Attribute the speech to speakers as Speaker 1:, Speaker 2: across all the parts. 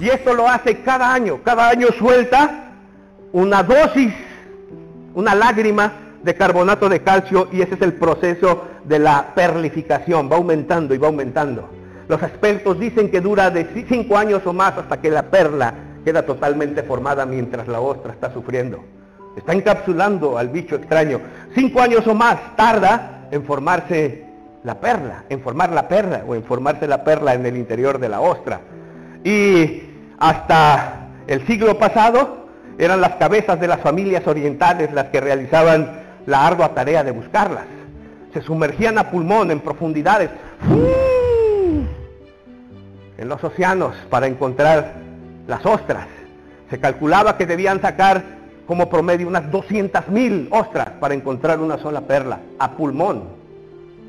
Speaker 1: Y esto lo hace cada año. Cada año suelta una dosis, una lágrima de carbonato de calcio y ese es el proceso de la perlificación. Va aumentando y va aumentando. Los expertos dicen que dura de 5 años o más hasta que la perla queda totalmente formada mientras la ostra está sufriendo. Está encapsulando al bicho extraño. Cinco años o más tarda en formarse la perla, en formar la perla o en formarse la perla en el interior de la ostra. Y hasta el siglo pasado eran las cabezas de las familias orientales las que realizaban la ardua tarea de buscarlas. Se sumergían a pulmón en profundidades, en los océanos, para encontrar las ostras. Se calculaba que debían sacar como promedio unas 200.000 ostras para encontrar una sola perla, a pulmón,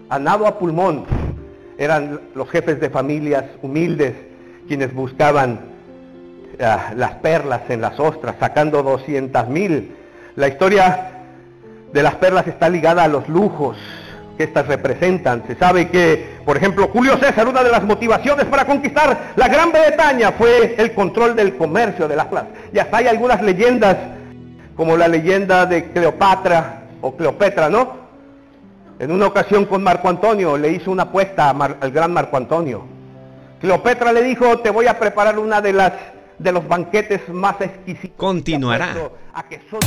Speaker 1: a nado a pulmón. Eran los jefes de familias humildes quienes buscaban ah, las perlas en las ostras, sacando 200.000. La historia de las perlas está ligada a los lujos, que estas representan. Se sabe que, por ejemplo, Julio César, una de las motivaciones para conquistar la Gran Bretaña fue el control del comercio de las perlas. Y hasta hay algunas leyendas, como la leyenda de Cleopatra o Cleopatra, ¿no? En una ocasión con Marco Antonio le hizo una apuesta al gran Marco Antonio. Cleopatra le dijo, te voy a preparar una de las de los banquetes más exquisitos.
Speaker 2: Continuará.
Speaker 1: A que son...